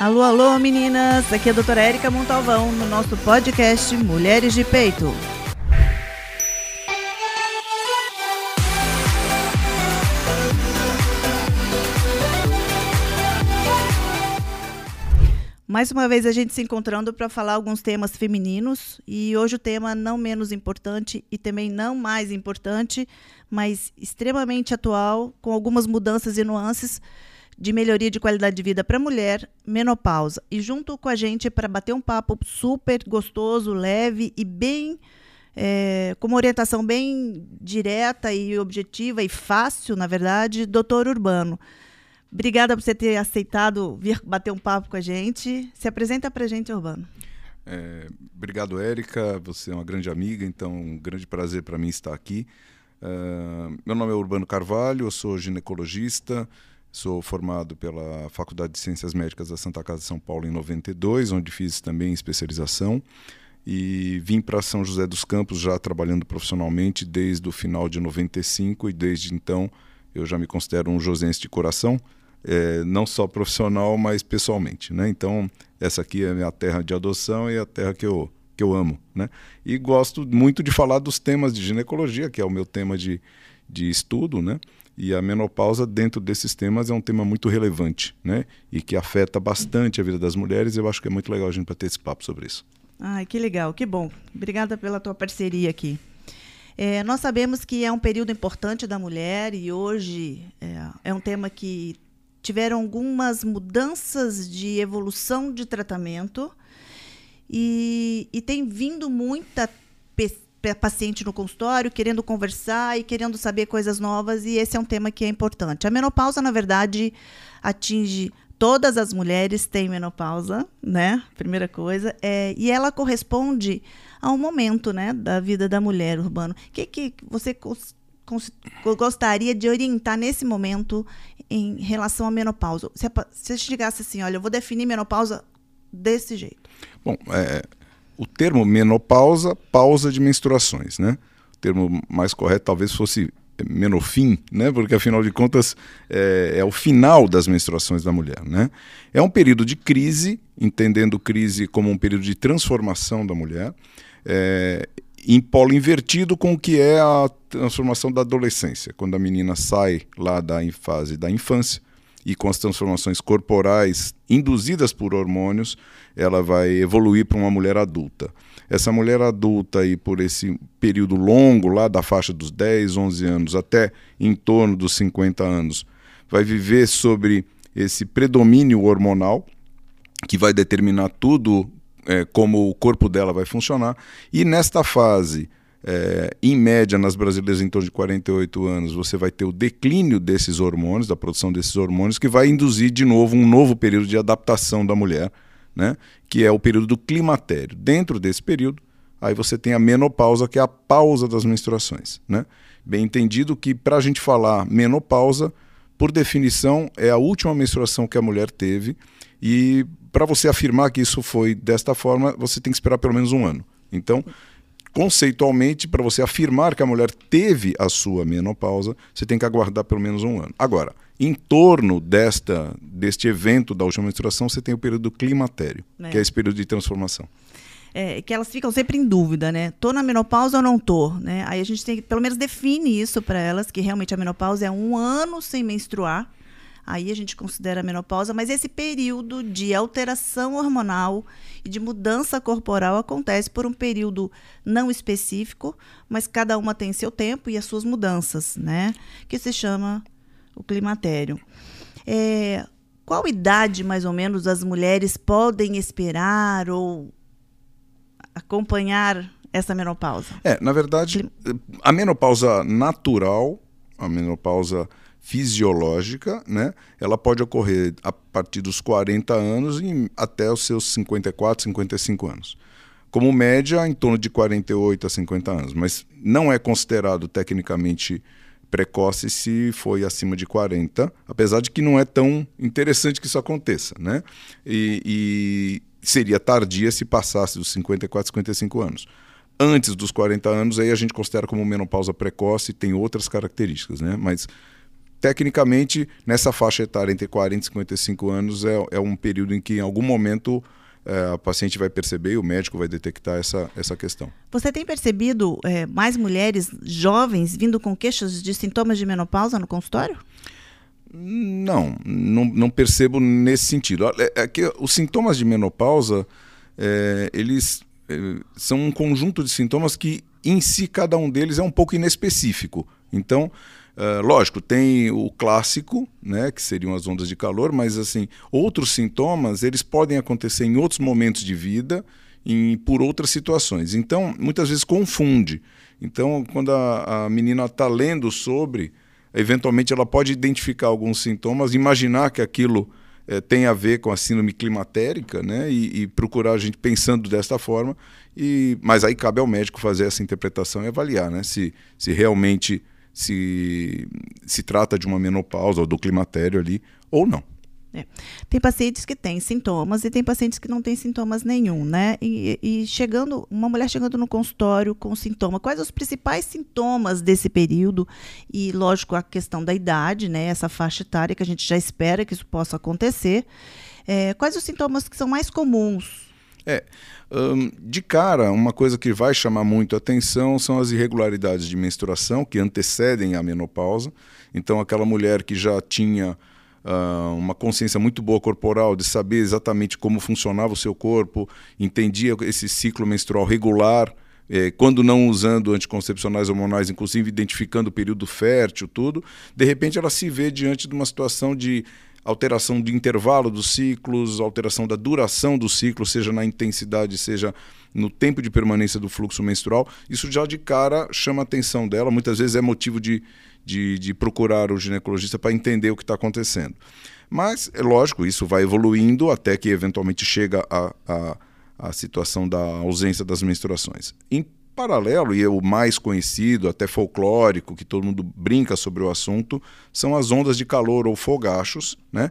Alô, alô, meninas! Aqui é a doutora Érica Montalvão no nosso podcast Mulheres de Peito. Mais uma vez a gente se encontrando para falar alguns temas femininos e hoje o tema não menos importante e também não mais importante, mas extremamente atual, com algumas mudanças e nuances de melhoria de qualidade de vida para mulher, menopausa. E junto com a gente para bater um papo super gostoso, leve e bem é, com uma orientação bem direta e objetiva e fácil, na verdade, doutor Urbano. Obrigada por você ter aceitado vir bater um papo com a gente. Se apresenta para a gente, Urbano. É, obrigado, Érica. Você é uma grande amiga, então um grande prazer para mim estar aqui. Uh, meu nome é Urbano Carvalho, eu sou ginecologista, sou formado pela Faculdade de Ciências Médicas da Santa Casa de São Paulo em 92, onde fiz também especialização. E vim para São José dos Campos já trabalhando profissionalmente desde o final de 95 e desde então eu já me considero um josense de coração é, não só profissional, mas pessoalmente. Né? Então, essa aqui é a minha terra de adoção e a terra que eu, que eu amo. Né? E gosto muito de falar dos temas de ginecologia, que é o meu tema de, de estudo, né? E a menopausa, dentro desses temas, é um tema muito relevante, né? E que afeta bastante a vida das mulheres. Eu acho que é muito legal a gente ter esse papo sobre isso. Ai, que legal, que bom. Obrigada pela tua parceria aqui. É, nós sabemos que é um período importante da mulher e hoje é, é um tema que tiveram algumas mudanças de evolução de tratamento e, e tem vindo muita paciente no consultório querendo conversar e querendo saber coisas novas e esse é um tema que é importante. A menopausa, na verdade, atinge todas as mulheres têm menopausa, né? Primeira coisa, é, e ela corresponde a um momento, né, da vida da mulher urbano. O que, que você gostaria de orientar nesse momento em relação à menopausa? Se, se chegasse assim, olha, eu vou definir menopausa desse jeito. Bom, é, o termo menopausa, pausa de menstruações, né? O termo mais correto talvez fosse menofim, né? Porque afinal de contas é, é, o final das menstruações da mulher, né? É um período de crise, entendendo crise como um período de transformação da mulher. É, em polo invertido com o que é a transformação da adolescência, quando a menina sai lá da fase da infância e com as transformações corporais induzidas por hormônios, ela vai evoluir para uma mulher adulta. Essa mulher adulta aí por esse período longo lá da faixa dos 10, 11 anos até em torno dos 50 anos, vai viver sobre esse predomínio hormonal que vai determinar tudo é, como o corpo dela vai funcionar. E nesta fase, é, em média, nas brasileiras em torno de 48 anos, você vai ter o declínio desses hormônios, da produção desses hormônios, que vai induzir de novo um novo período de adaptação da mulher, né, que é o período do climatério. Dentro desse período, aí você tem a menopausa, que é a pausa das menstruações. Né? Bem entendido que, para a gente falar menopausa, por definição, é a última menstruação que a mulher teve e para você afirmar que isso foi desta forma, você tem que esperar pelo menos um ano. Então, conceitualmente, para você afirmar que a mulher teve a sua menopausa, você tem que aguardar pelo menos um ano. Agora, em torno desta, deste evento da última menstruação, você tem o período climatério, é. que é esse período de transformação. É, que elas ficam sempre em dúvida, né? Tô na menopausa ou não tô, né? Aí a gente tem que, pelo menos, define isso para elas, que realmente a menopausa é um ano sem menstruar, aí a gente considera a menopausa, mas esse período de alteração hormonal e de mudança corporal acontece por um período não específico, mas cada uma tem seu tempo e as suas mudanças, né? Que se chama o climatério. É, qual idade, mais ou menos, as mulheres podem esperar ou acompanhar essa menopausa? É, na verdade, a menopausa natural, a menopausa fisiológica, né? Ela pode ocorrer a partir dos 40 anos e até os seus 54, 55 anos. Como média, em torno de 48 a 50 anos, mas não é considerado tecnicamente precoce se foi acima de 40, apesar de que não é tão interessante que isso aconteça, né? E, e seria tardia se passasse dos 54, 55 anos antes dos 40 anos, aí a gente considera como menopausa precoce e tem outras características, né? Mas tecnicamente, nessa faixa etária entre 40 e 55 anos, é, é um período em que, em algum momento, é, a paciente vai perceber e o médico vai detectar essa, essa questão. Você tem percebido é, mais mulheres jovens vindo com queixas de sintomas de menopausa no consultório? Não, não, não percebo nesse sentido. É, é que os sintomas de menopausa, é, eles é, são um conjunto de sintomas que, em si, cada um deles é um pouco inespecífico. Então, Uh, lógico, tem o clássico, né, que seriam as ondas de calor, mas assim, outros sintomas, eles podem acontecer em outros momentos de vida, em, por outras situações. Então, muitas vezes confunde. Então, quando a, a menina está lendo sobre, eventualmente ela pode identificar alguns sintomas, imaginar que aquilo é, tem a ver com a síndrome climatérica, né, e, e procurar a gente pensando desta forma. E, mas aí cabe ao médico fazer essa interpretação e avaliar, né, se, se realmente se se trata de uma menopausa ou do climatério ali ou não. É. Tem pacientes que têm sintomas e tem pacientes que não têm sintomas nenhum, né? E, e, chegando, uma mulher chegando no consultório com sintoma, quais os principais sintomas desse período? E, lógico, a questão da idade, né? Essa faixa etária que a gente já espera que isso possa acontecer. É, quais os sintomas que são mais comuns é, de cara, uma coisa que vai chamar muito atenção são as irregularidades de menstruação que antecedem a menopausa. Então, aquela mulher que já tinha uh, uma consciência muito boa corporal de saber exatamente como funcionava o seu corpo, entendia esse ciclo menstrual regular, eh, quando não usando anticoncepcionais hormonais, inclusive identificando o período fértil, tudo, de repente ela se vê diante de uma situação de alteração do intervalo dos ciclos, alteração da duração do ciclo, seja na intensidade, seja no tempo de permanência do fluxo menstrual, isso já de cara chama a atenção dela, muitas vezes é motivo de, de, de procurar o ginecologista para entender o que está acontecendo. Mas, é lógico, isso vai evoluindo até que eventualmente chega a, a, a situação da ausência das menstruações. Em paralelo, e é o mais conhecido, até folclórico, que todo mundo brinca sobre o assunto, são as ondas de calor ou fogachos, né?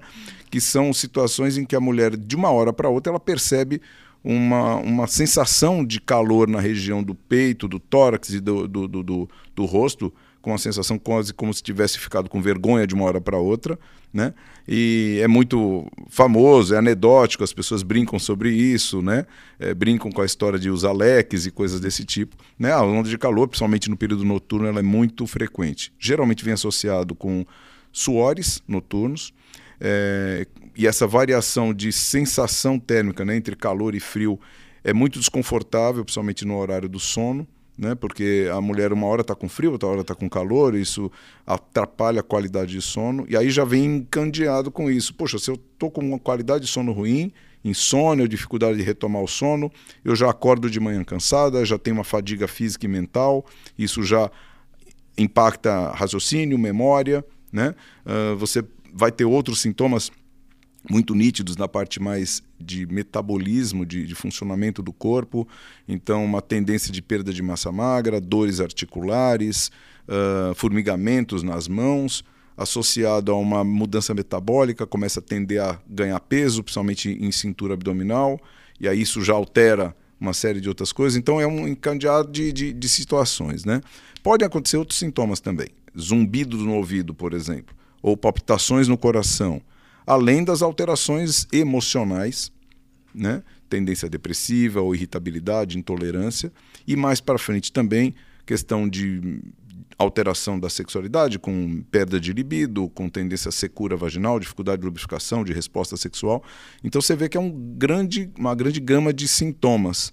que são situações em que a mulher, de uma hora para outra, ela percebe uma, uma sensação de calor na região do peito, do tórax e do, do, do, do, do rosto, com a sensação quase como se tivesse ficado com vergonha de uma hora para outra, né? E é muito famoso, é anedótico, as pessoas brincam sobre isso, né? É, brincam com a história de usar leques e coisas desse tipo, né? A onda de calor, principalmente no período noturno, ela é muito frequente. Geralmente vem associado com suores noturnos, é, e essa variação de sensação térmica né, entre calor e frio é muito desconfortável, principalmente no horário do sono né? Porque a mulher uma hora está com frio, outra hora está com calor, isso atrapalha a qualidade de sono. E aí já vem encandeado com isso. Poxa, se eu estou com uma qualidade de sono ruim, insônia, dificuldade de retomar o sono, eu já acordo de manhã cansada, já tenho uma fadiga física e mental, isso já impacta raciocínio, memória, né? Uh, você vai ter outros sintomas muito nítidos na parte mais de metabolismo, de, de, funcionamento do corpo. Então, uma tendência de perda de massa magra, dores articulares, uh, formigamentos nas mãos, associado a uma mudança metabólica, começa a tender a ganhar peso, principalmente em cintura abdominal, e aí isso já altera uma série de outras coisas. Então, é um encadeado de, de, de situações. Né? Podem acontecer outros sintomas também. Zumbido no ouvido, por exemplo, ou palpitações no coração além das alterações emocionais, né? tendência depressiva ou irritabilidade, intolerância, e mais para frente também questão de alteração da sexualidade, com perda de libido, com tendência a secura vaginal, dificuldade de lubrificação, de resposta sexual. Então você vê que é um grande, uma grande gama de sintomas.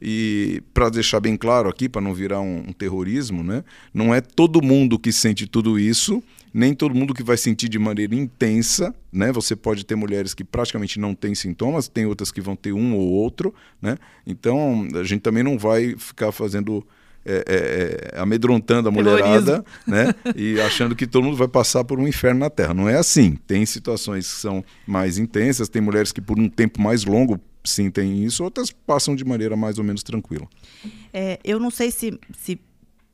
E para deixar bem claro aqui, para não virar um, um terrorismo, né? não é todo mundo que sente tudo isso nem todo mundo que vai sentir de maneira intensa, né? Você pode ter mulheres que praticamente não têm sintomas, tem outras que vão ter um ou outro, né? Então a gente também não vai ficar fazendo é, é, é amedrontando a mulherada, né? E achando que todo mundo vai passar por um inferno na Terra. Não é assim. Tem situações que são mais intensas, tem mulheres que por um tempo mais longo sentem isso, outras passam de maneira mais ou menos tranquila. É, eu não sei se, se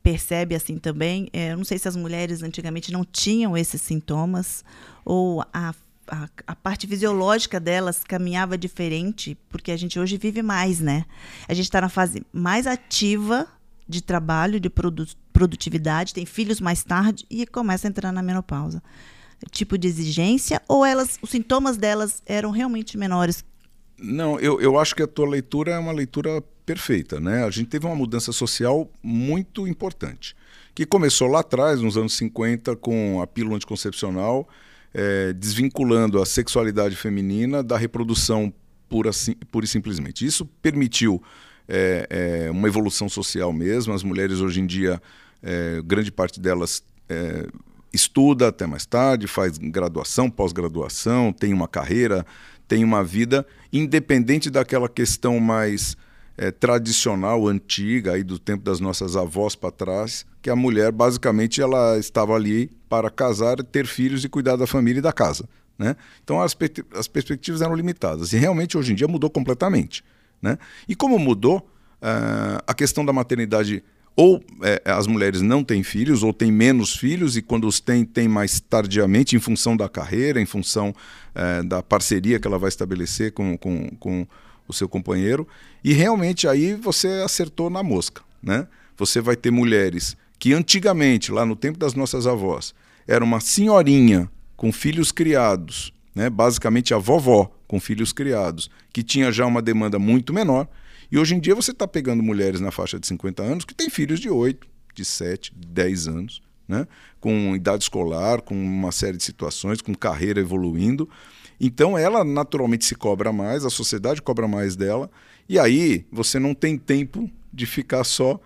percebe assim também. É, eu não sei se as mulheres antigamente não tinham esses sintomas ou a, a, a, parte fisiológica delas caminhava diferente, porque a gente hoje vive mais, né? A gente está na fase mais ativa de trabalho, de produ produtividade, tem filhos mais tarde e começa a entrar na menopausa. Tipo de exigência ou elas, os sintomas delas eram realmente menores? Não, eu, eu acho que a tua leitura é uma leitura perfeita, né? A gente teve uma mudança social muito importante, que começou lá atrás, nos anos 50, com a pílula anticoncepcional, é, desvinculando a sexualidade feminina da reprodução pura, pura e simplesmente. Isso permitiu é, é, uma evolução social mesmo. As mulheres hoje em dia, grande parte delas estuda até mais tarde, faz graduação, pós-graduação, tem uma carreira, tem uma vida, independente daquela questão mais é, tradicional, antiga, aí do tempo das nossas avós para trás, que a mulher basicamente ela estava ali para casar, ter filhos e cuidar da família e da casa. Né? Então as, as perspectivas eram limitadas. E realmente hoje em dia mudou completamente. Né? E como mudou, uh, a questão da maternidade, ou é, as mulheres não têm filhos, ou têm menos filhos, e quando os têm, têm mais tardiamente, em função da carreira, em função uh, da parceria que ela vai estabelecer com, com, com o seu companheiro. E realmente aí você acertou na mosca. Né? Você vai ter mulheres que antigamente, lá no tempo das nossas avós, era uma senhorinha com filhos criados, né? basicamente a vovó com filhos criados, que tinha já uma demanda muito menor. E hoje em dia você está pegando mulheres na faixa de 50 anos que têm filhos de 8, de 7, de 10 anos, né? com idade escolar, com uma série de situações, com carreira evoluindo. Então ela naturalmente se cobra mais, a sociedade cobra mais dela, e aí você não tem tempo de ficar só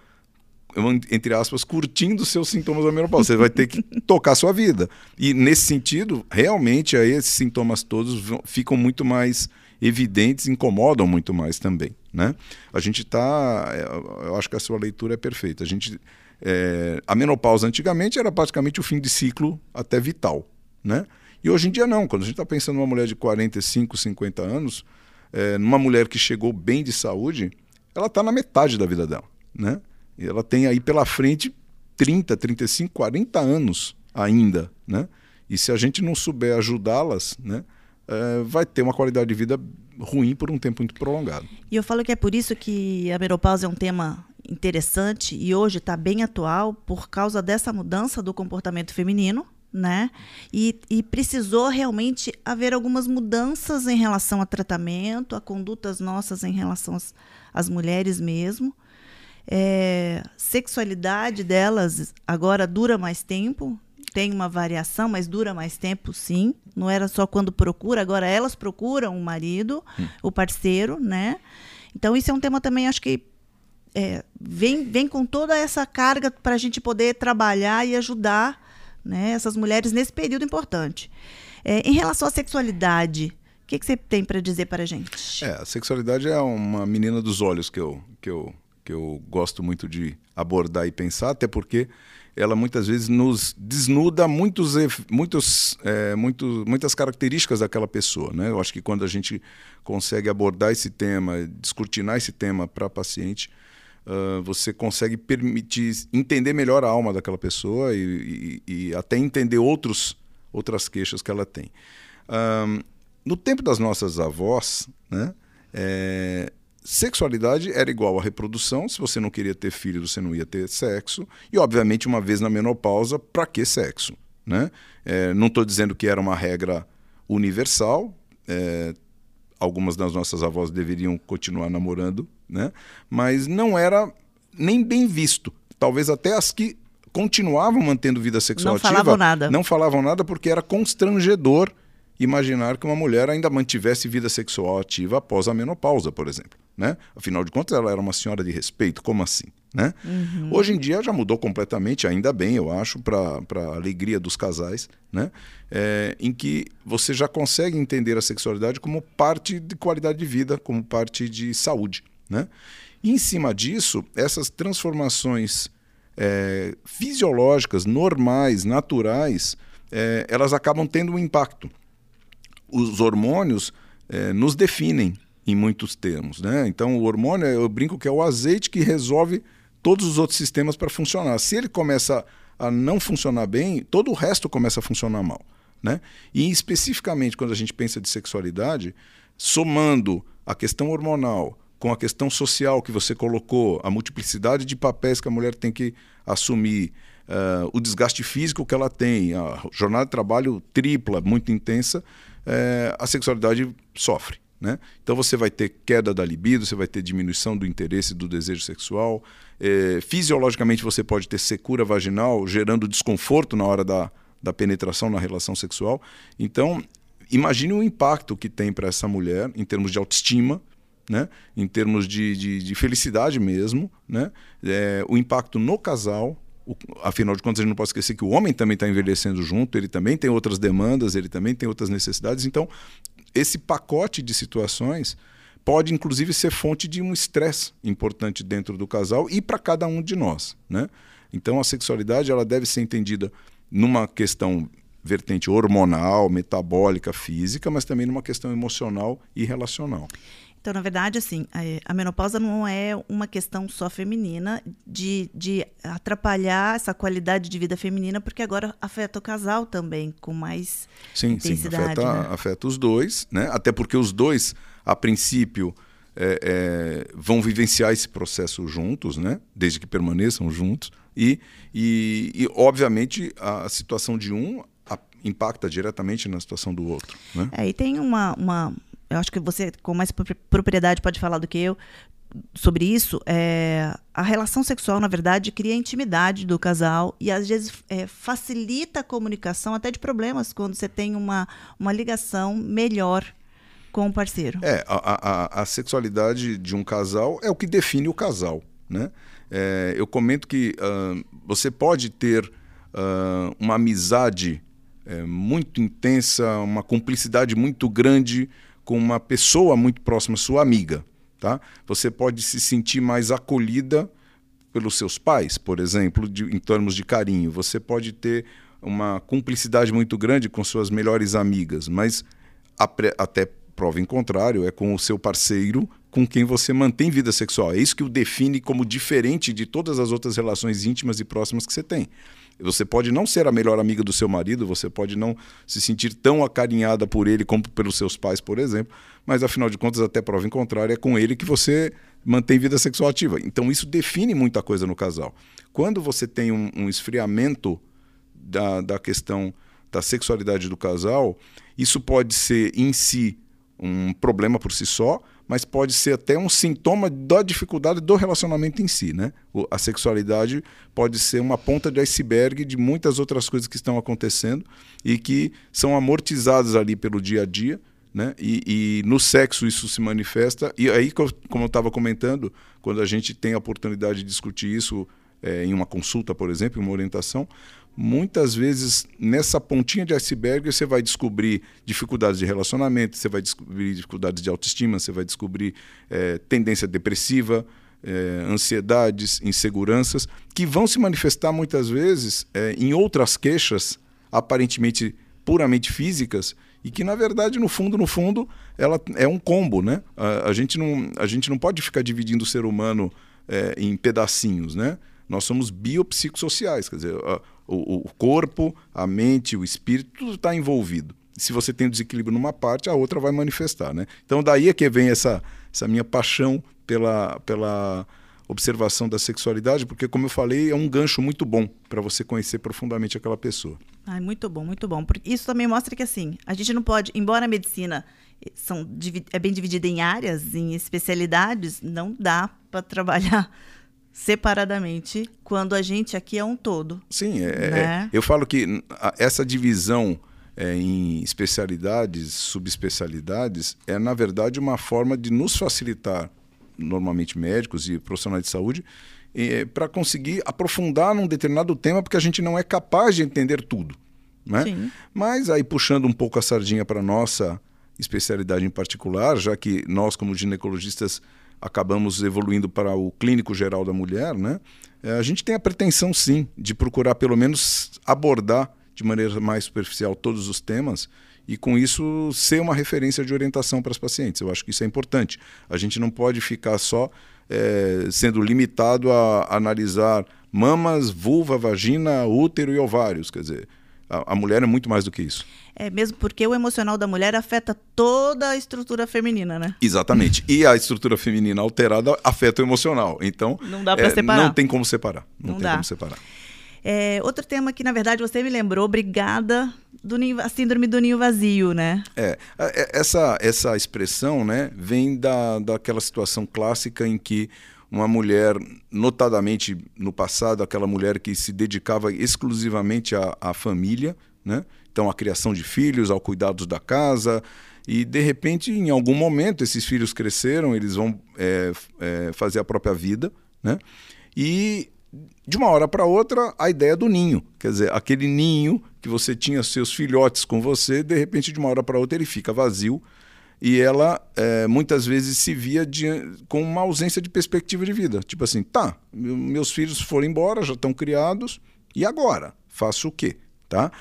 entre aspas, curtindo seus sintomas da menopausa. Você vai ter que tocar a sua vida. E nesse sentido, realmente aí esses sintomas todos ficam muito mais evidentes, incomodam muito mais também, né? A gente está, é, eu acho que a sua leitura é perfeita. A gente, é, a menopausa antigamente era praticamente o fim de ciclo até vital, né? E hoje em dia não. Quando a gente está pensando numa mulher de 45, 50 anos, é, numa mulher que chegou bem de saúde, ela está na metade da vida dela, né? ela tem aí pela frente 30, 35, 40 anos ainda, né? E se a gente não souber ajudá-las, né, é, vai ter uma qualidade de vida ruim por um tempo muito prolongado. E eu falo que é por isso que a menopausa é um tema interessante e hoje está bem atual por causa dessa mudança do comportamento feminino, né? E, e, precisou realmente haver algumas mudanças em relação a tratamento, a condutas nossas em relação às, às mulheres mesmo. É, sexualidade delas agora dura mais tempo, tem uma variação, mas dura mais tempo, sim. Não era só quando procura, agora elas procuram o marido, hum. o parceiro, né? Então isso é um tema também, acho que é, vem, vem com toda essa carga para a gente poder trabalhar e ajudar né, essas mulheres nesse período importante. É, em relação à sexualidade, o que, que você tem para dizer para a gente? É, a sexualidade é uma menina dos olhos que eu, que eu que eu gosto muito de abordar e pensar, até porque ela muitas vezes nos desnuda muitos, muitos, é, muitas características daquela pessoa. Né? Eu acho que quando a gente consegue abordar esse tema, descortinar esse tema para paciente, uh, você consegue permitir entender melhor a alma daquela pessoa e, e, e até entender outros, outras queixas que ela tem. Um, no tempo das nossas avós, né, é, Sexualidade era igual à reprodução. Se você não queria ter filho, você não ia ter sexo. E, obviamente, uma vez na menopausa, para que sexo? Né? É, não estou dizendo que era uma regra universal. É, algumas das nossas avós deveriam continuar namorando, né? mas não era nem bem visto. Talvez até as que continuavam mantendo vida sexual não ativa falavam nada. não falavam nada porque era constrangedor imaginar que uma mulher ainda mantivesse vida sexual ativa após a menopausa, por exemplo. Né? Afinal de contas, ela era uma senhora de respeito, como assim? Né? Uhum. Hoje em dia já mudou completamente, ainda bem, eu acho, para a alegria dos casais, né? É, em que você já consegue entender a sexualidade como parte de qualidade de vida, como parte de saúde. Né? E em cima disso, essas transformações é, fisiológicas, normais, naturais, é, elas acabam tendo um impacto os hormônios é, nos definem em muitos termos. Né? Então, o hormônio, eu brinco que é o azeite que resolve todos os outros sistemas para funcionar. Se ele começa a não funcionar bem, todo o resto começa a funcionar mal. Né? E especificamente quando a gente pensa de sexualidade, somando a questão hormonal com a questão social que você colocou, a multiplicidade de papéis que a mulher tem que assumir, uh, o desgaste físico que ela tem, a jornada de trabalho tripla, muito intensa, uh, a sexualidade sofre. Né? Então você vai ter queda da libido, você vai ter diminuição do interesse do desejo sexual. É, fisiologicamente você pode ter secura vaginal, gerando desconforto na hora da, da penetração na relação sexual. Então, imagine o impacto que tem para essa mulher em termos de autoestima, né? em termos de, de, de felicidade mesmo, né? É, o impacto no casal. O, afinal de contas, a gente não pode esquecer que o homem também está envelhecendo junto, ele também tem outras demandas, ele também tem outras necessidades. Então, esse pacote de situações pode, inclusive, ser fonte de um estresse importante dentro do casal e para cada um de nós. Né? Então, a sexualidade ela deve ser entendida numa questão vertente hormonal, metabólica, física, mas também numa questão emocional e relacional. Então, na verdade, assim, a menopausa não é uma questão só feminina de, de atrapalhar essa qualidade de vida feminina, porque agora afeta o casal também, com mais sim, intensidade. Sim, afeta, né? afeta os dois, né? Até porque os dois, a princípio, é, é, vão vivenciar esse processo juntos, né? Desde que permaneçam juntos. E, e, e obviamente, a situação de um impacta diretamente na situação do outro. Né? É, e tem uma, uma, eu acho que você com mais propriedade pode falar do que eu sobre isso. É, a relação sexual, na verdade, cria intimidade do casal e às vezes é, facilita a comunicação até de problemas quando você tem uma, uma ligação melhor com o parceiro. É, a, a, a sexualidade de um casal é o que define o casal, né? É, eu comento que uh, você pode ter uh, uma amizade é, muito intensa, uma cumplicidade muito grande com uma pessoa muito próxima, sua amiga. Tá? Você pode se sentir mais acolhida pelos seus pais, por exemplo, de, em termos de carinho. Você pode ter uma cumplicidade muito grande com suas melhores amigas, mas até prova em contrário, é com o seu parceiro com quem você mantém vida sexual. É isso que o define como diferente de todas as outras relações íntimas e próximas que você tem. Você pode não ser a melhor amiga do seu marido, você pode não se sentir tão acarinhada por ele como pelos seus pais, por exemplo, mas afinal de contas, até prova em contrário, é com ele que você mantém vida sexual ativa. Então isso define muita coisa no casal. Quando você tem um, um esfriamento da, da questão da sexualidade do casal, isso pode ser em si um problema por si só, mas pode ser até um sintoma da dificuldade do relacionamento em si. Né? A sexualidade pode ser uma ponta de iceberg de muitas outras coisas que estão acontecendo e que são amortizadas ali pelo dia a dia. Né? E, e no sexo isso se manifesta. E aí, como eu estava comentando, quando a gente tem a oportunidade de discutir isso é, em uma consulta, por exemplo, em uma orientação, muitas vezes nessa pontinha de iceberg você vai descobrir dificuldades de relacionamento, você vai descobrir dificuldades de autoestima, você vai descobrir é, tendência depressiva, é, ansiedades, inseguranças, que vão se manifestar muitas vezes é, em outras queixas aparentemente puramente físicas e que na verdade no fundo no fundo ela é um combo, né? A, a gente não a gente não pode ficar dividindo o ser humano em pedacinhos, né? Nós somos biopsicossociais, quer dizer, a, o, o corpo, a mente, o espírito, tudo está envolvido. Se você tem um desequilíbrio numa parte, a outra vai manifestar. Né? Então, daí é que vem essa, essa minha paixão pela, pela observação da sexualidade, porque, como eu falei, é um gancho muito bom para você conhecer profundamente aquela pessoa. Ai, muito bom, muito bom. Isso também mostra que, assim, a gente não pode, embora a medicina são, é bem dividida em áreas, em especialidades, não dá para trabalhar separadamente quando a gente aqui é um todo. Sim, é, é né? eu falo que essa divisão é, em especialidades, subespecialidades, é na verdade uma forma de nos facilitar, normalmente médicos e profissionais de saúde, é, para conseguir aprofundar num determinado tema, porque a gente não é capaz de entender tudo. Né? Mas aí puxando um pouco a sardinha para nossa especialidade em particular, já que nós como ginecologistas acabamos evoluindo para o clínico geral da mulher, né? É, a gente tem a pretensão, sim, de procurar pelo menos abordar de maneira mais superficial todos os temas e, com isso, ser uma referência de orientação para as pacientes. Eu acho que isso é importante. A gente não pode ficar só é, sendo limitado a analisar mamas, vulva, vagina, útero e ovários. Quer dizer, A, a mulher é muito mais do que isso. É mesmo porque o emocional da mulher afeta toda a estrutura feminina, né? Exatamente. e a estrutura feminina alterada afeta o emocional. Então, não dá para é, separar. Não tem como separar. Não, não tem dá. como separar. É, outro tema que, na verdade, você me lembrou, obrigada, do ninho, a síndrome do ninho vazio, né? É, é, essa, essa expressão né, vem da, daquela situação clássica em que uma mulher, notadamente no passado, aquela mulher que se dedicava exclusivamente à, à família, né? então à criação de filhos, ao cuidado da casa, e de repente, em algum momento, esses filhos cresceram, eles vão é, é, fazer a própria vida, né? e de uma hora para outra, a ideia do ninho. Quer dizer, aquele ninho que você tinha seus filhotes com você, de repente, de uma hora para outra, ele fica vazio. E ela é, muitas vezes se via de, com uma ausência de perspectiva de vida. Tipo assim, tá, meus filhos foram embora, já estão criados, e agora? Faço o quê? Tá?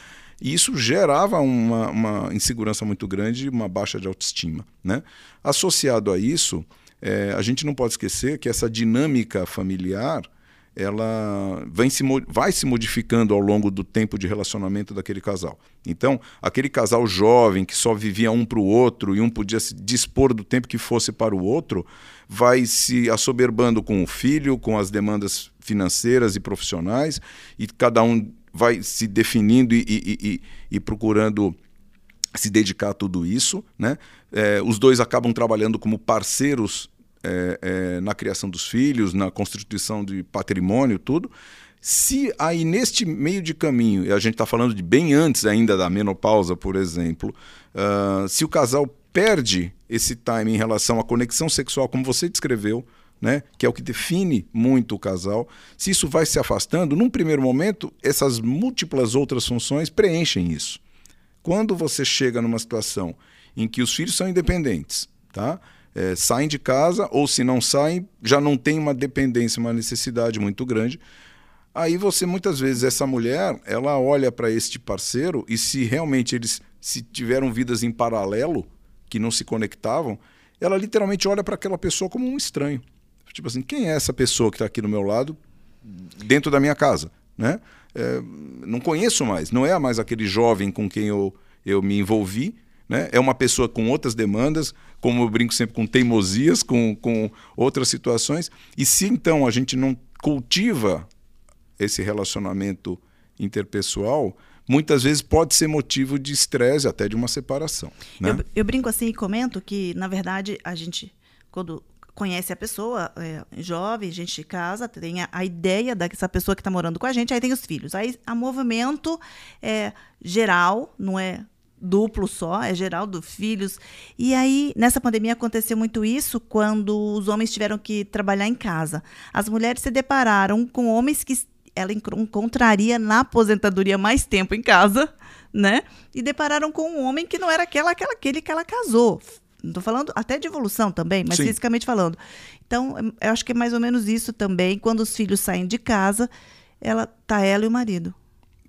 E isso gerava uma, uma insegurança muito grande, uma baixa de autoestima. Né? Associado a isso, é, a gente não pode esquecer que essa dinâmica familiar ela vai se, vai se modificando ao longo do tempo de relacionamento daquele casal. Então, aquele casal jovem que só vivia um para o outro e um podia se dispor do tempo que fosse para o outro, vai se assoberbando com o filho, com as demandas financeiras e profissionais, e cada um vai se definindo e, e, e, e procurando se dedicar a tudo isso. Né? É, os dois acabam trabalhando como parceiros é, é, na criação dos filhos, na constituição de patrimônio, tudo. Se aí neste meio de caminho, e a gente está falando de bem antes ainda da menopausa, por exemplo, uh, se o casal perde esse time em relação à conexão sexual, como você descreveu, né, que é o que define muito o casal, se isso vai se afastando, num primeiro momento, essas múltiplas outras funções preenchem isso. Quando você chega numa situação em que os filhos são independentes, tá? É, saem de casa, ou se não saem, já não tem uma dependência, uma necessidade muito grande. Aí você, muitas vezes, essa mulher, ela olha para este parceiro e se realmente eles se tiveram vidas em paralelo, que não se conectavam, ela literalmente olha para aquela pessoa como um estranho. Tipo assim, quem é essa pessoa que está aqui do meu lado, dentro da minha casa? Né? É, não conheço mais, não é mais aquele jovem com quem eu, eu me envolvi, né? É uma pessoa com outras demandas, como eu brinco sempre, com teimosias, com, com outras situações. E se então a gente não cultiva esse relacionamento interpessoal, muitas vezes pode ser motivo de estresse, até de uma separação. Né? Eu, eu, brinco assim e comento que, na verdade, a gente, quando conhece a pessoa, é, jovem, a gente casa, tem a, a ideia dessa pessoa que está morando com a gente, aí tem os filhos. Aí a movimento é geral, não é duplo só, é Geraldo Filhos. E aí, nessa pandemia, aconteceu muito isso quando os homens tiveram que trabalhar em casa. As mulheres se depararam com homens que ela encontraria na aposentadoria mais tempo em casa, né? E depararam com um homem que não era aquela, aquela aquele que ela casou. Estou falando até de evolução também, mas Sim. fisicamente falando. Então, eu acho que é mais ou menos isso também. Quando os filhos saem de casa, ela tá ela e o marido.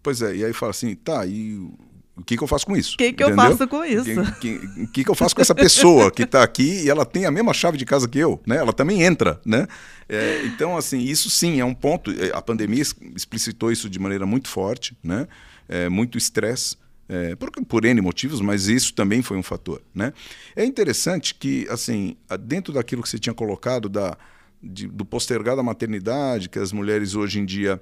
Pois é, e aí fala assim, tá, e o que, que eu faço com isso? O que, que eu faço com isso? O que, que, que, eu faço com essa pessoa que está aqui e ela tem a mesma chave de casa que eu, né? Ela também entra, né? É, então, assim, isso sim é um ponto. É, a pandemia explicitou isso de maneira muito forte, né? É, muito estresse. É, por, por N motivos, mas isso também foi um fator. Né? É interessante que, assim, dentro daquilo que você tinha colocado da, de, do postergar da maternidade, que as mulheres hoje em dia,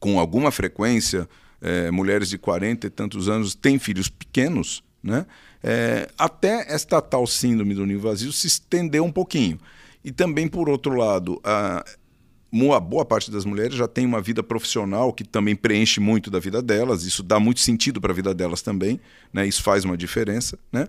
com alguma frequência, é, mulheres de 40 e tantos anos têm filhos pequenos, né? É, até esta tal síndrome do ninho vazio se estendeu um pouquinho. E também, por outro lado, a, uma boa parte das mulheres já tem uma vida profissional que também preenche muito da vida delas, isso dá muito sentido para a vida delas também, né? isso faz uma diferença. Né?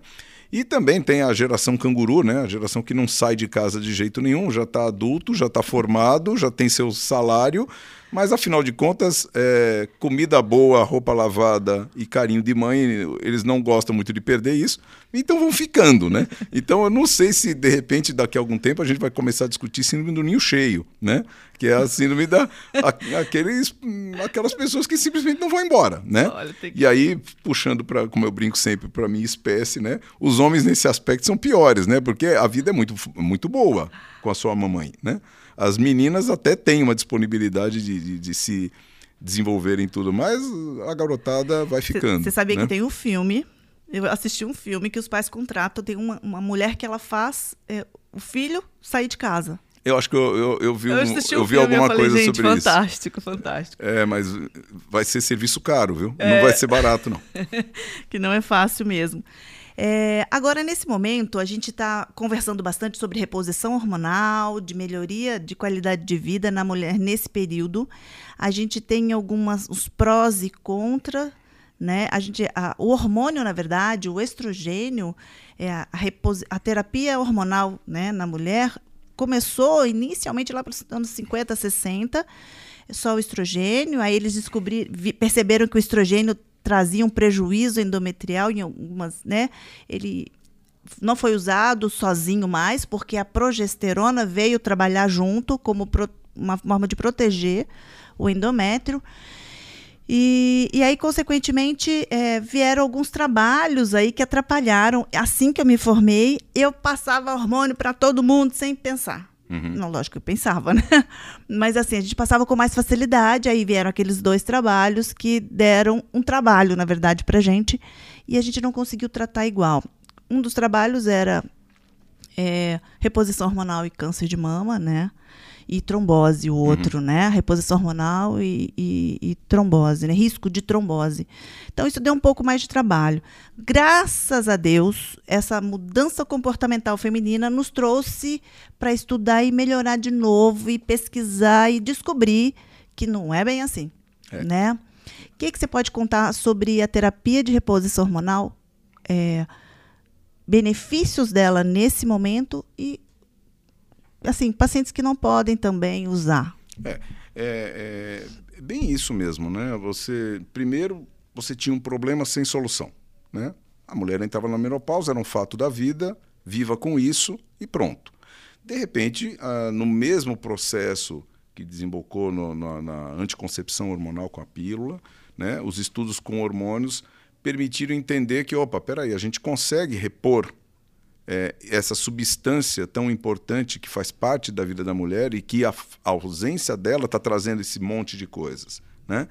E também tem a geração canguru, né? a geração que não sai de casa de jeito nenhum, já está adulto, já está formado, já tem seu salário, mas afinal de contas, é, comida boa, roupa lavada e carinho de mãe, eles não gostam muito de perder isso, então vão ficando, né? Então eu não sei se de repente daqui a algum tempo a gente vai começar a discutir síndrome do ninho cheio, né? Que é a síndrome da a, aqueles, aquelas pessoas que simplesmente não vão embora, né? Olha, que... E aí puxando para, como eu brinco sempre para minha espécie, né? Os homens nesse aspecto são piores, né? Porque a vida é muito muito boa com a sua mamãe, né? As meninas até têm uma disponibilidade de, de, de se desenvolverem tudo mais, a garotada vai ficando. Você sabia né? que tem um filme, eu assisti um filme que os pais contratam, tem uma, uma mulher que ela faz é, o filho sair de casa. Eu acho que eu, eu, eu vi, Eu um- eu o vi filme, alguma eu falei, coisa sobre isso. fantástico, fantástico. É, mas vai ser serviço caro, viu? É. Não vai ser barato, não. que não é fácil mesmo. É, agora, nesse momento, a gente está conversando bastante sobre reposição hormonal, de melhoria de qualidade de vida na mulher nesse período. A gente tem algumas os prós e contra, né? A gente, a- o hormônio, na verdade, o estrogênio, é a, a terapia hormonal né, na mulher começou inicialmente lá para os anos 50, 60, só o estrogênio. Aí eles descobriram, perceberam que o estrogênio trazia um prejuízo endometrial em algumas, né? Ele não foi usado sozinho mais, porque a progesterona veio trabalhar junto como pro- uma forma de proteger o endométrio. E, e aí, consequentemente, eh, vieram alguns trabalhos aí que atrapalharam. Assim que eu me formei, eu passava hormônio para todo mundo sem pensar. Não, lógico que eu pensava, né? Mas assim, a gente passava com mais facilidade, aí vieram aqueles dois trabalhos que deram um trabalho, na verdade, pra gente, e a gente não conseguiu tratar igual. Um dos trabalhos era é, reposição hormonal e câncer de mama, né? E trombose, o outro, né? Reposição hormonal e, e- e trombose, né? Risco de trombose. Então, isso deu um pouco mais de trabalho. Graças a Deus, essa mudança comportamental feminina nos trouxe para estudar e melhorar de novo, e pesquisar e descobrir que não é bem assim, né? O que, que você pode contar sobre a terapia de reposição hormonal? É, benefícios dela nesse momento e assim pacientes que não podem também usar. É, é, é bem isso mesmo, né? Você primeiro você tinha um problema sem solução, né? A mulher entrava na menopausa, era um fato da vida, viva com isso e pronto. De repente, ah, no mesmo processo que desembocou no- na, na anticoncepção hormonal com a pílula, né? Os estudos com hormônios permitiram entender que, opa, peraí, a gente consegue repor é, essa substância tão importante que faz parte da vida da mulher e que a, a ausência dela está trazendo esse monte de coisas. Né?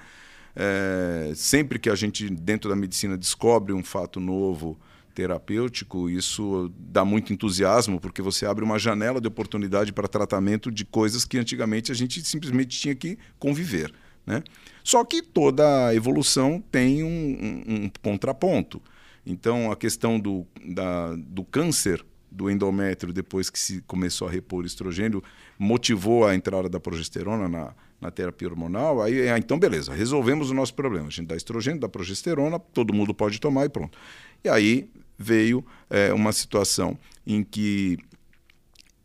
É, sempre que a gente, dentro da medicina, descobre um fato novo terapêutico, isso dá muito entusiasmo, porque você abre uma janela de oportunidade para tratamento de coisas que antigamente a gente simplesmente tinha que conviver. Né? Só que toda evolução tem um, um- um contraponto. Então, a questão do, da- do câncer do endométrio, depois que se começou a repor estrogênio, motivou a entrada da progesterona na, na terapia hormonal. Aí, ah, então, beleza, resolvemos o nosso problema. A gente dá estrogênio, dá progesterona, todo mundo pode tomar e pronto. E aí veio eh, uma situação em que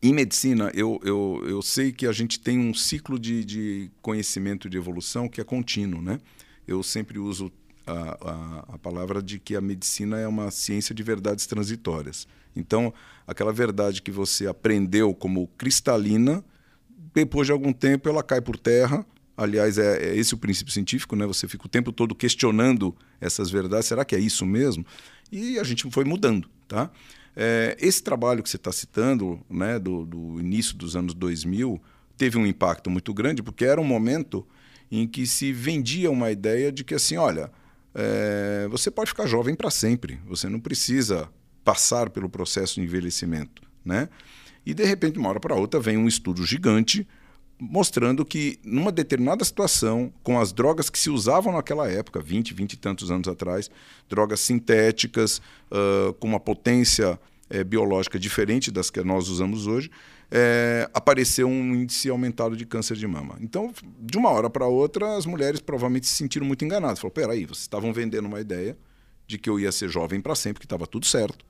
em medicina, eu, eu, eu sei que a gente tem um ciclo de, de conhecimento de evolução que é contínuo. Né? Eu sempre uso a, a, a palavra de que a medicina é uma ciência de verdades transitórias. Então, aquela verdade que você aprendeu como cristalina, depois de algum tempo ela cai por terra. Aliás, é, é esse o princípio científico, né? Você fica o tempo todo questionando essas verdades. Será que é isso mesmo? E a gente foi mudando, tá? É, esse trabalho que você está citando, né, do, do início dos anos 2000, teve um impacto muito grande, porque era um momento em que se vendia uma ideia de que, assim, olha, é, você pode ficar jovem para sempre, você não precisa passar pelo processo de envelhecimento, né? E, de repente, de uma hora para outra, vem um estudo gigante mostrando que, numa determinada situação, com as drogas que se usavam naquela época, 20, 20 e tantos anos atrás, drogas sintéticas, uh, com uma potência eh, biológica diferente das que nós usamos hoje, eh, apareceu um índice aumentado de câncer de mama. Então, de uma hora para outra, as mulheres provavelmente se sentiram muito enganadas. Falaram, peraí, vocês estavam vendendo uma ideia de que eu ia ser jovem para sempre, que estava tudo certo.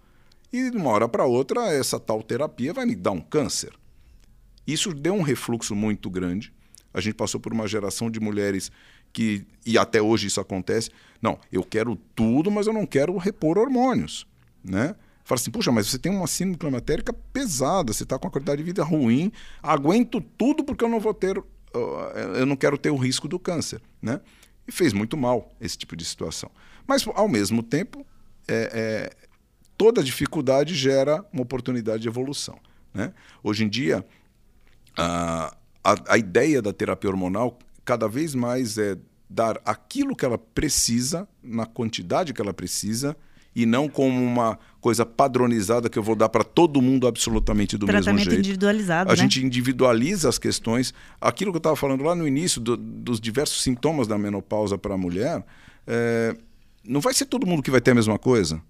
E de uma hora para outra, essa tal terapia vai me dar um câncer. Isso deu um refluxo muito grande. A gente passou por uma geração de mulheres que, e até hoje isso acontece, não, eu quero tudo, mas eu não quero repor hormônios. Né? Fala assim, puxa, mas você tem uma síndrome climatérica pesada, você está com uma qualidade de vida ruim, aguento tudo porque eu não vou ter, uh, eu não quero ter o risco do câncer. Né? E fez muito mal esse tipo de situação. Mas, ao mesmo tempo, é, é, toda dificuldade gera uma oportunidade de evolução. Né? Hoje em dia, a, a, a, ideia da terapia hormonal cada vez mais é dar aquilo que ela precisa, na quantidade que ela precisa, e não como uma coisa padronizada que eu vou dar para todo mundo absolutamente do Tratamento mesmo jeito. individualizado, A né? gente individualiza as questões. Aquilo que eu estava falando lá no início, do- dos diversos sintomas da menopausa para a mulher, é, não vai ser todo mundo que vai ter a mesma coisa.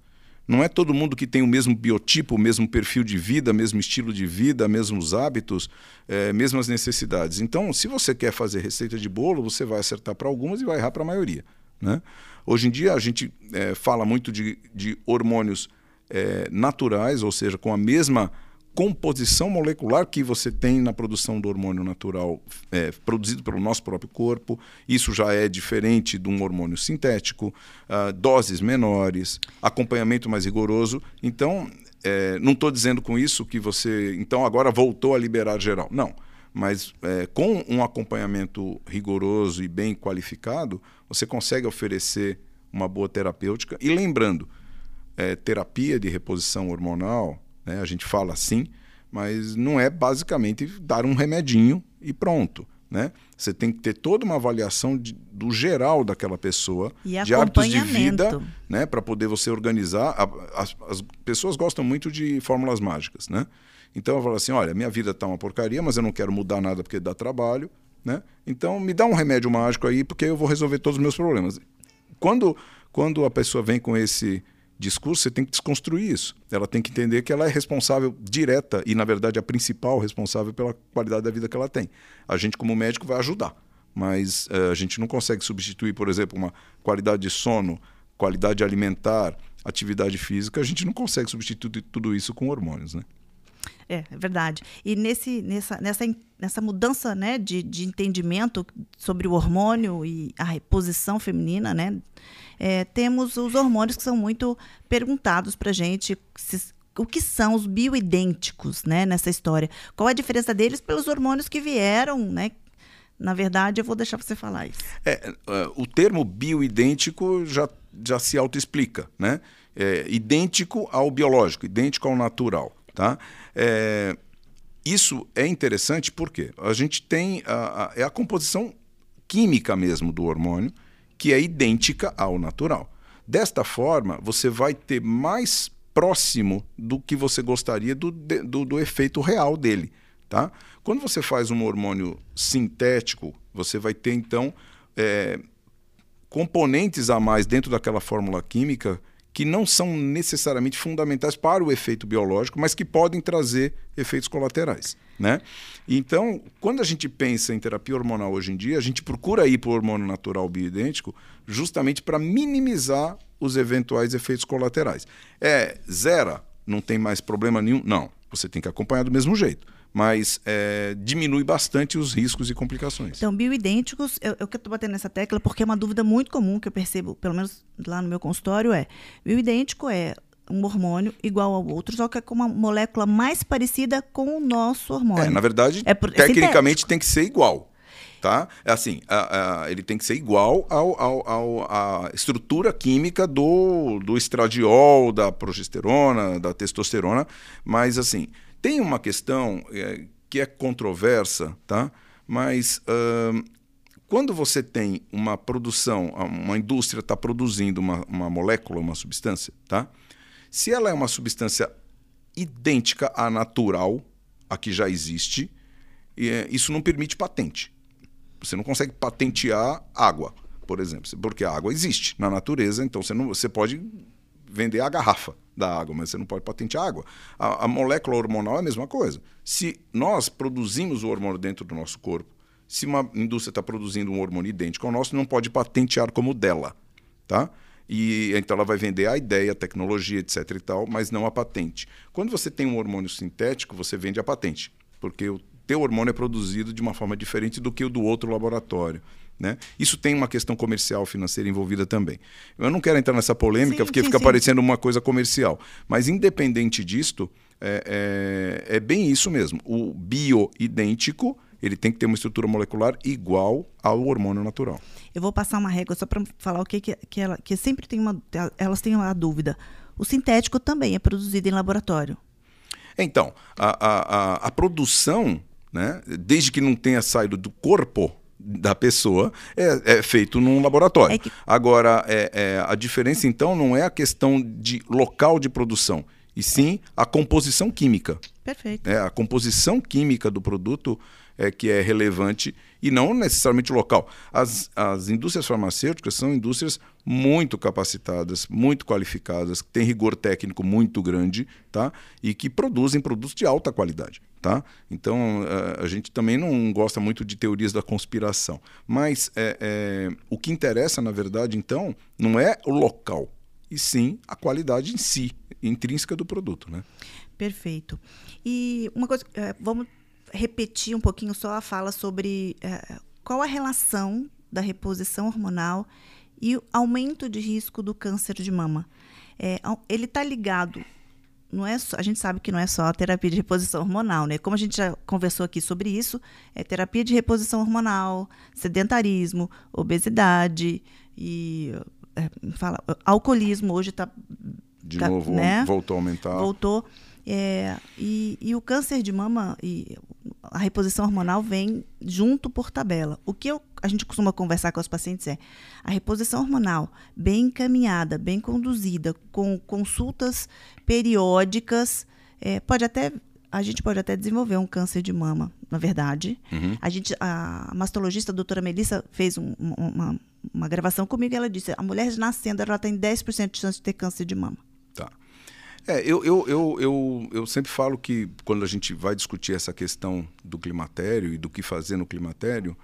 Não é todo mundo que tem o mesmo biotipo, o mesmo perfil de vida, mesmo estilo de vida, mesmos hábitos, é, mesmas necessidades. Então, se você quer fazer receita de bolo, você vai acertar para algumas e vai errar para a maioria. Né? Hoje em dia, a gente é, fala muito de, de hormônios é, naturais, ou seja, com a mesma composição molecular que você tem na produção do hormônio natural é, produzido pelo nosso próprio corpo. Isso já é diferente de um hormônio sintético, ah, doses menores, acompanhamento mais rigoroso. Então, é, não estou dizendo com isso que você, então agora voltou a liberar geral. Não. Mas é, com um acompanhamento rigoroso e bem qualificado, você consegue oferecer uma boa terapêutica. E lembrando, é, terapia de reposição hormonal, né, a gente fala assim, mas não é basicamente dar um remedinho e pronto. Né? Você tem que ter toda uma avaliação de- do geral daquela pessoa, de hábitos de vida, né, para poder você organizar. A- As, as pessoas gostam muito de fórmulas mágicas, né? Então eu falo assim, olha, minha vida está uma porcaria, mas eu não quero mudar nada porque dá trabalho, né? Então me dá um remédio mágico aí porque eu vou resolver todos os meus problemas. Quando quando a pessoa vem com esse discurso, você tem que desconstruir isso. Ela tem que entender que ela é responsável direta e, na verdade, a principal responsável pela qualidade da vida que ela tem. A gente, como médico, vai ajudar, mas eh, a gente não consegue substituir, por exemplo, uma qualidade de sono, qualidade alimentar, atividade física. A gente não consegue substituir tudo isso com hormônios, né? É, é verdade. E nesse, nessa, nessa, nessa mudança né, de, de entendimento sobre o hormônio e a reposição feminina, né, é, temos os hormônios que são muito perguntados para a gente. se- o que são os bioidênticos né, nessa história? Qual a diferença deles pelos hormônios que vieram? Né? Na verdade, eu vou deixar você falar isso. É, é, o termo bioidêntico já, já se autoexplica, né? É, idêntico ao biológico, idêntico ao natural, tá? É, isso é interessante porque a gente tem a, a- é a composição química mesmo do hormônio que é idêntica ao natural. Desta forma, você vai ter mais próximo do que você gostaria do, do, do efeito real dele. Tá? Quando você faz um hormônio sintético, você vai ter então é, componentes a mais dentro daquela fórmula química que não são necessariamente fundamentais para o efeito biológico, mas que podem trazer efeitos colaterais. Né? Então, quando a gente pensa em terapia hormonal hoje em dia, a gente procura ir para o hormônio natural bioidêntico justamente para minimizar os eventuais efeitos colaterais. É zero, não tem mais problema nenhum? Não, você tem que acompanhar do mesmo jeito. Mas é, diminui bastante os riscos e complicações. Então, bioidênticos, eu, eu estou batendo nessa tecla porque é uma dúvida muito comum que eu percebo, pelo menos lá no meu consultório, é bioidêntico é um hormônio igual ao outro, só que é com uma molécula mais parecida com o nosso hormônio. É, na verdade, É por- é tecnicamente tem que ser igual. Tá? É assim, a- a- ele tem que ser igual ao, ao- ao- à estrutura química do, do estradiol, da progesterona, da testosterona, mas assim, tem uma questão é, que é controversa, tá? mas ahn, quando você tem uma produção, uma indústria está produzindo uma, uma molécula, uma substância, tá? se ela é uma substância idêntica à natural, a que já existe, e, é, isso não permite patente. Você não consegue patentear água, por exemplo, porque a água existe na natureza, então você, não, você pode vender a garrafa da água, mas você não pode patentear água. A, a molécula hormonal é a mesma coisa. Se nós produzimos o hormônio dentro do nosso corpo, se uma indústria está produzindo um hormônio idêntico ao nosso, não pode patentear como dela, tá? E então ela vai vender a ideia, a tecnologia, etc e tal, mas não a patente. Quando você tem um hormônio sintético, você vende a patente, porque o teu hormônio é produzido de uma forma diferente do que o do outro laboratório. Né? Isso tem uma questão comercial, financeira envolvida também. Eu não quero entrar nessa polêmica, Sim, porque sim, fica sim. parecendo uma coisa comercial. Mas, independente disto, é, é- é bem isso mesmo. O bioidêntico ele tem que ter uma estrutura molecular igual ao hormônio natural. Eu vou passar uma régua só para falar o que, que, que, ela, que sempre tem uma. Elas têm uma dúvida. O sintético também é produzido em laboratório. Então, a, a, a, a produção, né, desde que não tenha saído do corpo da pessoa é, é feito num laboratório. É que- Agora, é, é, a diferença então não é a questão de local de produção, e sim a composição química. Perfeito. É, a composição química do produto é que é relevante e não necessariamente local. As, as indústrias farmacêuticas são indústrias muito capacitadas, muito qualificadas, que têm rigor técnico muito grande tá? e que produzem produtos de alta qualidade. Tá? Então, eh, a gente também não gosta muito de teorias da conspiração. Mas é, é, o que interessa, na verdade, então, não é o local, e sim a qualidade em si, intrínseca do produto. Né? Perfeito. E uma coisa, eh, vamos repetir um pouquinho só a fala sobre eh, qual a relação da reposição hormonal e o aumento de risco do câncer de mama. É, ele está ligado, não é só- a gente sabe que não é só a terapia de reposição hormonal, né? Como a gente já conversou aqui sobre isso, é terapia de reposição hormonal, sedentarismo, obesidade e eh, fala, alcoolismo hoje está De Tá, novo, né? voltou a aumentar. voltou. É, e, e o câncer de mama e a reposição hormonal vem junto por tabela. O que eu- a gente costuma conversar com os pacientes é a reposição hormonal bem encaminhada, bem conduzida, com consultas periódicas, é, pode até a gente pode até desenvolver um câncer de mama, na verdade. Uhum. A gente, a mastologista a doutora Melissa fez um- um- uma, uma gravação comigo e ela disse: a mulher nascendo ela tem 10% de chance de ter câncer de mama. É, eu, eu, eu, eu, eu sempre falo que quando a gente vai discutir essa questão do climatério e do que fazer no climatério,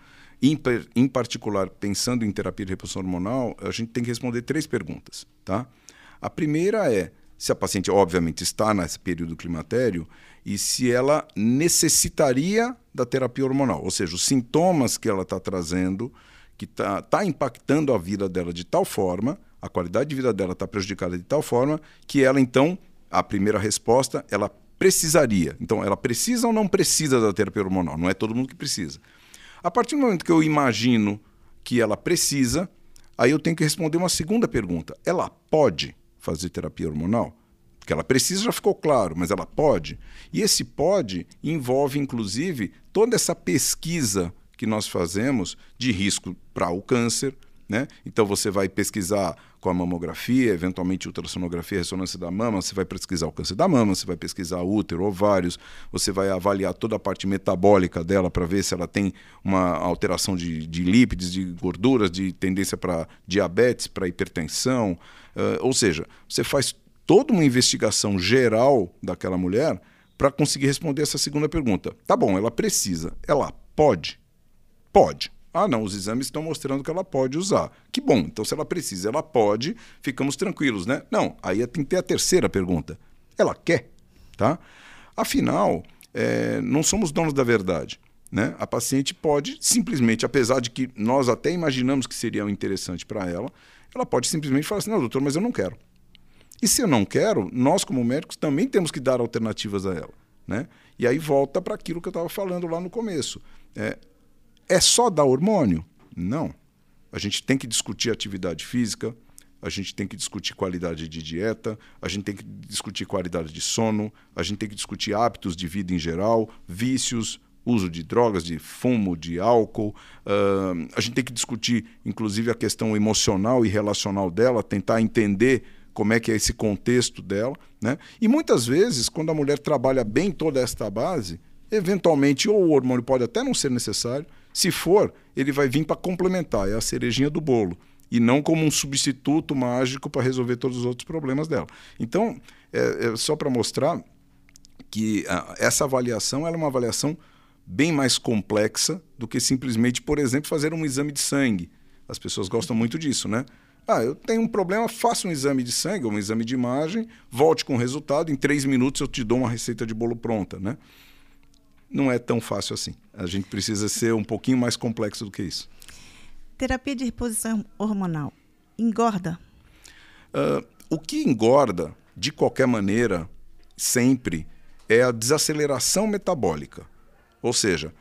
em, em particular pensando em terapia de reposição hormonal, a gente tem que responder três perguntas. Tá? A primeira é se a paciente, obviamente, está nesse período do climatério e se ela necessitaria da terapia hormonal, ou seja, os sintomas que ela está trazendo, que está tá impactando a vida dela de tal forma, a qualidade de vida dela está prejudicada de tal forma, que ela, então, a primeira resposta, ela precisaria. Então, ela precisa ou não precisa da terapia hormonal? Não é todo mundo que precisa. A partir do momento que eu imagino que ela precisa, aí eu tenho que responder uma segunda pergunta. Ela pode fazer terapia hormonal? Porque ela precisa já ficou claro, mas ela pode. E esse pode envolve, inclusive, toda essa pesquisa que nós fazemos de risco para o câncer. Né? Então você vai pesquisar com a mamografia, eventualmente ultrassonografia, ressonância da mama, você vai pesquisar o câncer da mama, você vai pesquisar útero, ovários, você vai avaliar toda a parte metabólica dela para ver se ela tem uma alteração de, de lípides, de gorduras, de tendência para diabetes, para hipertensão. Uh, ou seja, você faz toda uma investigação geral daquela mulher para conseguir responder essa segunda pergunta. Tá bom, ela precisa, ela pode? Pode. Ah, não, os exames estão mostrando que ela pode usar. Que bom, então se ela precisa, ela pode, ficamos tranquilos, né? Não, aí tem que ter a terceira pergunta. Ela quer, tá? Afinal, é, não somos donos da verdade. Né? A paciente pode simplesmente, apesar de que nós até imaginamos que seria interessante para ela, ela pode simplesmente falar assim: não, doutor, mas eu não quero. E se eu não quero, nós, como médicos, também temos que dar alternativas a ela. Né? E aí volta para aquilo que eu estava falando lá no começo. É, é só dar hormônio? Não. A gente tem que discutir atividade física, a gente tem que discutir qualidade de dieta, a gente tem que discutir qualidade de sono, a gente tem que discutir hábitos de vida em geral, vícios, uso de drogas, de fumo, de álcool. Uh, a gente tem que discutir, inclusive, a questão emocional e relacional dela, tentar entender como é que é esse contexto dela. Né? E muitas vezes, quando a mulher trabalha bem toda esta base, eventualmente, ou o hormônio pode até não ser necessário, se for, ele vai vir para complementar, é a cerejinha do bolo, e não como um substituto mágico para resolver todos os outros problemas dela. Então, é, é só para mostrar que a, essa avaliação é uma avaliação bem mais complexa do que simplesmente, por exemplo, fazer um exame de sangue. As pessoas gostam muito disso, né? Ah, eu tenho um problema, faça um exame de sangue, um exame de imagem, volte com o resultado, em três minutos eu te dou uma receita de bolo pronta, né? Não é tão fácil assim. A gente precisa ser um pouquinho mais complexo do que isso. Terapia de reposição hormonal engorda? Uh, o que engorda, de qualquer maneira, sempre, é a desaceleração metabólica. Ou seja,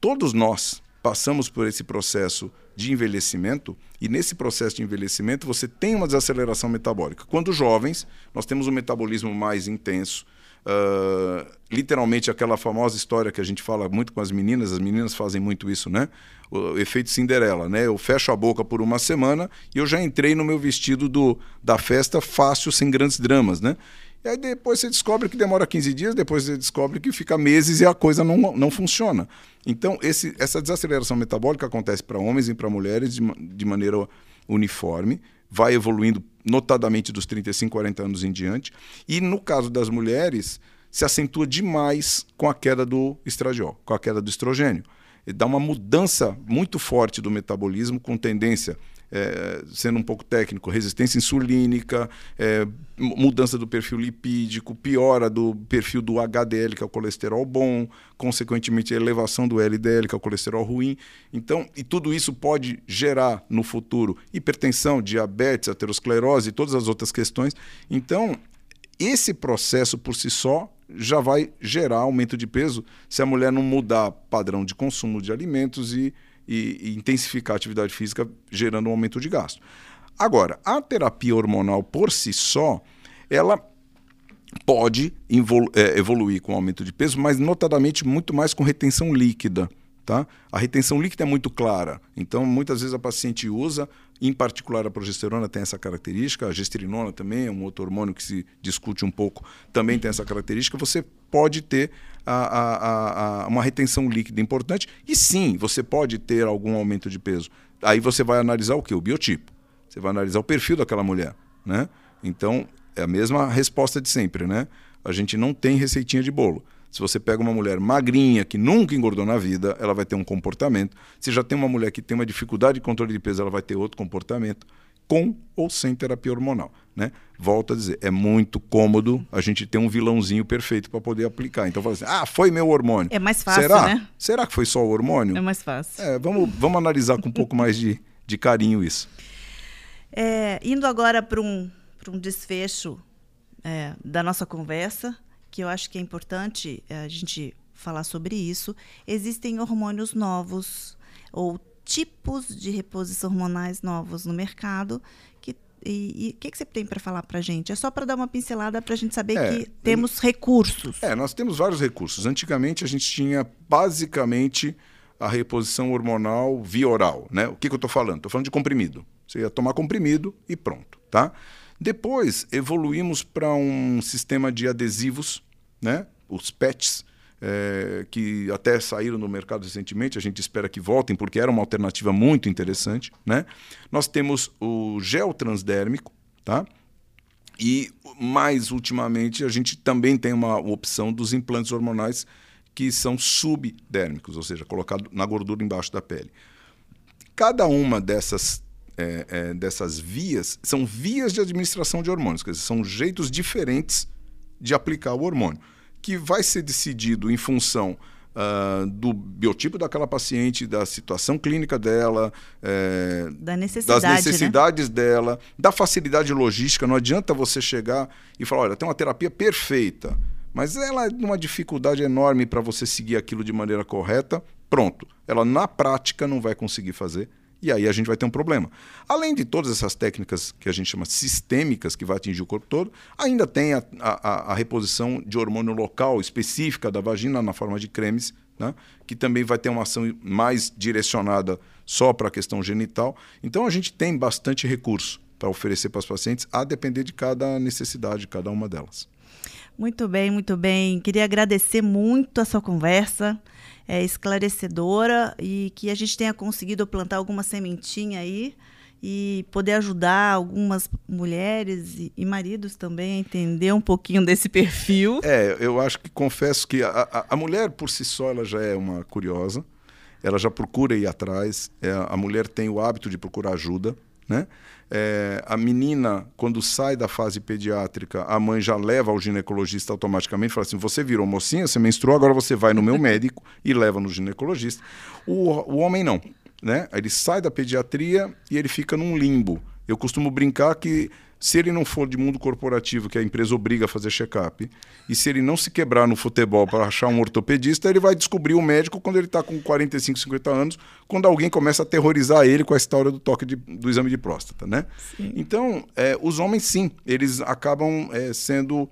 todos nós passamos por esse processo de envelhecimento e nesse processo de envelhecimento você tem uma desaceleração metabólica. Quando jovens, nós temos um metabolismo mais intenso, Uh, literalmente aquela famosa história que a gente fala muito com as meninas, as meninas fazem muito isso, né? O efeito Cinderela, né? Eu fecho a boca por uma semana e eu já entrei no meu vestido do, da festa fácil, sem grandes dramas, né? E aí depois você descobre que demora 15 dias, depois você descobre que fica meses e a coisa não, não funciona. Então, esse, essa desaceleração metabólica acontece para homens e para mulheres de, de maneira uniforme, vai evoluindo notadamente dos 35, 40 anos em diante. E no caso das mulheres, se acentua demais com a queda do estradiol, com a queda do estrogênio. E dá uma mudança muito forte do metabolismo, com tendência é, sendo um pouco técnico, resistência insulínica, é, mudança do perfil lipídico, piora do perfil do HDL, que é o colesterol bom, consequentemente elevação do LDL, que é o colesterol ruim. Então, e tudo isso pode gerar no futuro hipertensão, diabetes, aterosclerose e todas as outras questões. Então, esse processo por si só já vai gerar aumento de peso se a mulher não mudar padrão de consumo de alimentos e e, e intensificar a atividade física, gerando um aumento de gasto. Agora, a terapia hormonal por si só, ela pode evolu é, evoluir com aumento de peso, mas notadamente muito mais com retenção líquida. Tá? A retenção líquida é muito clara, então muitas vezes a paciente usa, em particular a progesterona tem essa característica, a gestrinona também é um outro hormônio que se discute um pouco, também tem essa característica. Você pode ter a, a, a, uma retenção líquida importante e sim, você pode ter algum aumento de peso. Aí você vai analisar o que? O biotipo. Você vai analisar o perfil daquela mulher, né? Então é a mesma resposta de sempre, né? A gente não tem receitinha de bolo. Se você pega uma mulher magrinha, que nunca engordou na vida, ela vai ter um comportamento. Se já tem uma mulher que tem uma dificuldade de controle de peso, ela vai ter outro comportamento, com ou sem terapia hormonal. Né? Volto a dizer, é muito cômodo a gente ter um vilãozinho perfeito para poder aplicar. Então, fala assim, ah, foi meu hormônio. É mais fácil, Será? né? Será que foi só o hormônio? É mais fácil. É, vamos, vamos analisar com um pouco mais de, de carinho isso. É, indo agora para um, um desfecho é, da nossa conversa, que eu acho que é importante é, a gente falar sobre isso. Existem hormônios novos ou tipos de reposição hormonais novos no mercado. Que, e o que, que você tem para falar para a gente? É só para dar uma pincelada para a gente saber é, que temos recursos. É, nós temos vários recursos. Antigamente a gente tinha basicamente a reposição hormonal via oral. Né? O que, que eu estou falando? Estou falando de comprimido. Você ia tomar comprimido e pronto. Tá? Depois evoluímos para um sistema de adesivos, né? os PETs, é, que até saíram no mercado recentemente, a gente espera que voltem, porque era uma alternativa muito interessante. Né? Nós temos o gel transdérmico, tá? e mais ultimamente a gente também tem uma opção dos implantes hormonais que são subdérmicos, ou seja, colocado na gordura embaixo da pele. Cada uma dessas é, é, dessas vias são vias de administração de hormônios, quer dizer, são jeitos diferentes de aplicar o hormônio, que vai ser decidido em função uh, do biotipo daquela paciente, da situação clínica dela, é, da necessidade, das necessidades né? dela, da facilidade logística. Não adianta você chegar e falar, olha, tem uma terapia perfeita, mas ela é uma dificuldade enorme para você seguir aquilo de maneira correta. Pronto, ela na prática não vai conseguir fazer e aí a gente vai ter um problema. Além de todas essas técnicas que a gente chama sistêmicas, que vai atingir o corpo todo, ainda tem a, a, a reposição de hormônio local específica da vagina na forma de cremes, né? que também vai ter uma ação mais direcionada só para a questão genital. Então a gente tem bastante recurso para oferecer para os pacientes, a depender de cada necessidade de cada uma delas. Muito bem, muito bem. Queria agradecer muito a sua conversa é, esclarecedora e que a gente tenha conseguido plantar alguma sementinha aí e poder ajudar algumas mulheres e, e, maridos também a entender um pouquinho desse perfil. É, eu acho que confesso que a, a, a mulher por si só ela já é uma curiosa, ela já procura ir atrás, é, a mulher tem o hábito de procurar ajuda, né? É, a menina, quando sai da fase pediátrica, a mãe já leva ao ginecologista automaticamente, fala assim: você virou mocinha, você menstruou, agora você vai no meu médico e leva no ginecologista. O, o homem não. Né? Ele sai da pediatria e ele fica num limbo. Eu costumo brincar que se ele não for de mundo corporativo, que a empresa obriga a fazer check-up, e se ele não se quebrar no futebol para achar um ortopedista, ele vai descobrir o médico quando ele está com 45, 50 anos, quando alguém começa a aterrorizar ele com a história do toque de, do exame de próstata, né? Sim. Então, é, os homens sim, eles acabam é, sendo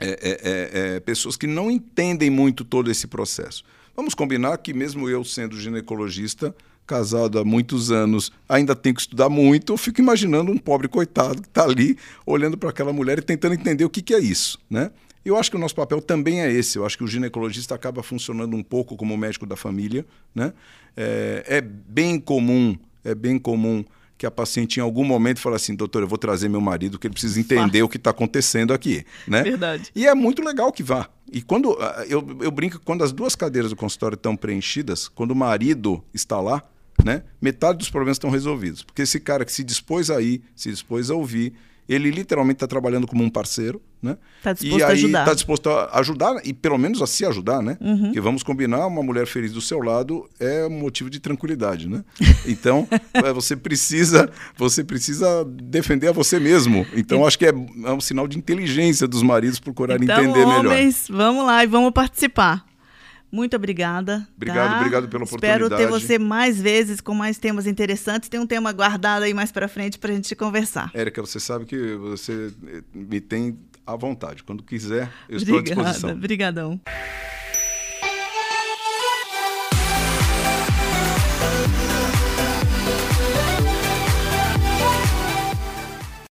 é, é, é, pessoas que não entendem muito todo esse processo. Vamos combinar que, mesmo eu sendo ginecologista, casado há muitos anos, ainda tenho que estudar muito, eu fico imaginando um pobre coitado que está ali olhando para aquela mulher e tentando entender o que, que é isso. Né? Eu acho que o nosso papel também é esse. Eu acho que o ginecologista acaba funcionando um pouco como médico da família. Né? É, é bem comum, é bem comum que a paciente em algum momento fala assim, doutor, eu vou trazer meu marido que ele precisa entender o que está acontecendo aqui, né? Verdade. E é muito legal que vá. E quando ah, eu, eu brinco quando as duas cadeiras do consultório estão preenchidas, quando o marido está lá, né? Metade dos problemas estão resolvidos, porque esse cara que se dispôs a ir, se dispôs a ouvir, ele literalmente está trabalhando como um parceiro, né? Está disposto e a ajudar. Está disposto a ajudar e pelo menos a se ajudar, né? Uhum. Que vamos combinar, uma mulher feliz do seu lado é um motivo de tranquilidade, né? Então é, você precisa, você precisa defender a você mesmo. Então acho que é, é um sinal de inteligência dos maridos procurarem então, entender homens, melhor. Vamos lá e vamos participar. Muito obrigada. Obrigado, tá? obrigado pela Espero oportunidade. ter você mais vezes com mais temas interessantes. Tem um tema guardado aí mais para frente para a gente conversar. Érica, você sabe que você me tem à vontade. Quando quiser, eu estou Obrigada, à disposição. Obrigadão.